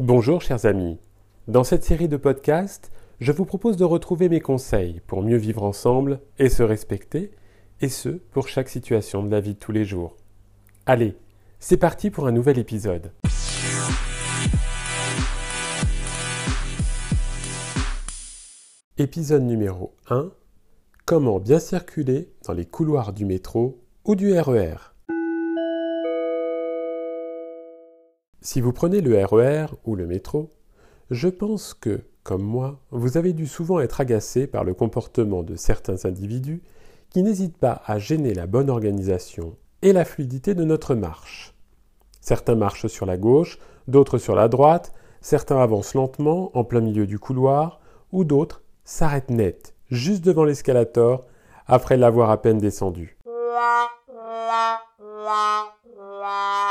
Bonjour chers amis. Dans cette série de podcasts, je vous propose de retrouver mes conseils pour mieux vivre ensemble et se respecter, et ce, pour chaque situation de la vie de tous les jours. Allez, c'est parti pour un nouvel épisode. Épisode numéro 1. Comment bien circuler dans les couloirs du métro ou du RER. Si vous prenez le RER ou le métro, je pense que, comme moi, vous avez dû souvent être agacé par le comportement de certains individus qui n'hésitent pas à gêner la bonne organisation et la fluidité de notre marche. Certains marchent sur la gauche, d'autres sur la droite, certains avancent lentement en plein milieu du couloir, ou d'autres s'arrêtent net, juste devant l'escalator, après l'avoir à peine descendu.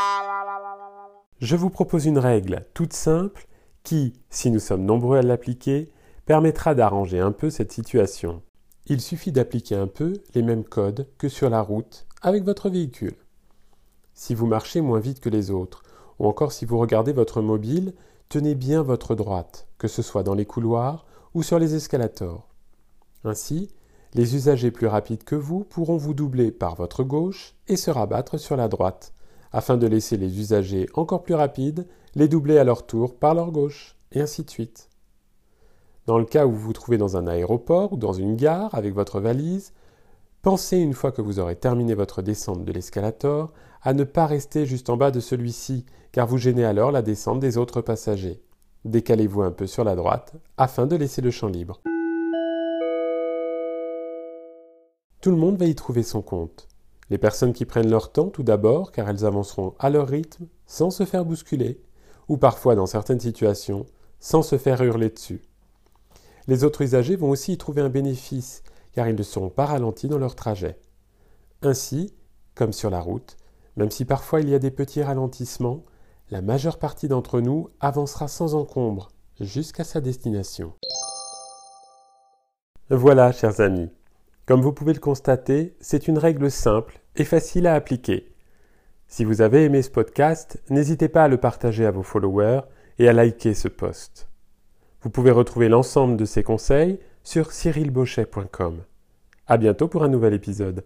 Je vous propose une règle toute simple qui, si nous sommes nombreux à l'appliquer, permettra d'arranger un peu cette situation. Il suffit d'appliquer un peu les mêmes codes que sur la route avec votre véhicule. Si vous marchez moins vite que les autres, ou encore si vous regardez votre mobile, tenez bien votre droite, que ce soit dans les couloirs ou sur les escalators. Ainsi, les usagers plus rapides que vous pourront vous doubler par votre gauche et se rabattre sur la droite, afin de laisser les usagers encore plus rapides les doubler à leur tour par leur gauche, et ainsi de suite. Dans le cas où vous vous trouvez dans un aéroport ou dans une gare avec votre valise, pensez une fois que vous aurez terminé votre descente de l'escalator à ne pas rester juste en bas de celui-ci, car vous gênez alors la descente des autres passagers. Décalez-vous un peu sur la droite afin de laisser le champ libre. Tout le monde va y trouver son compte. Les personnes qui prennent leur temps tout d'abord car elles avanceront à leur rythme sans se faire bousculer, ou parfois dans certaines situations sans se faire hurler dessus. Les autres usagers vont aussi y trouver un bénéfice car ils ne seront pas ralentis dans leur trajet. Ainsi, comme sur la route, même si parfois il y a des petits ralentissements, la majeure partie d'entre nous avancera sans encombre jusqu'à sa destination. Voilà, chers amis, comme vous pouvez le constater, c'est une règle simple et facile à appliquer. Si vous avez aimé ce podcast, n'hésitez pas à le partager à vos followers et à liker ce post. Vous pouvez retrouver l'ensemble de ces conseils sur cyrilbochet.com. À bientôt pour un nouvel épisode.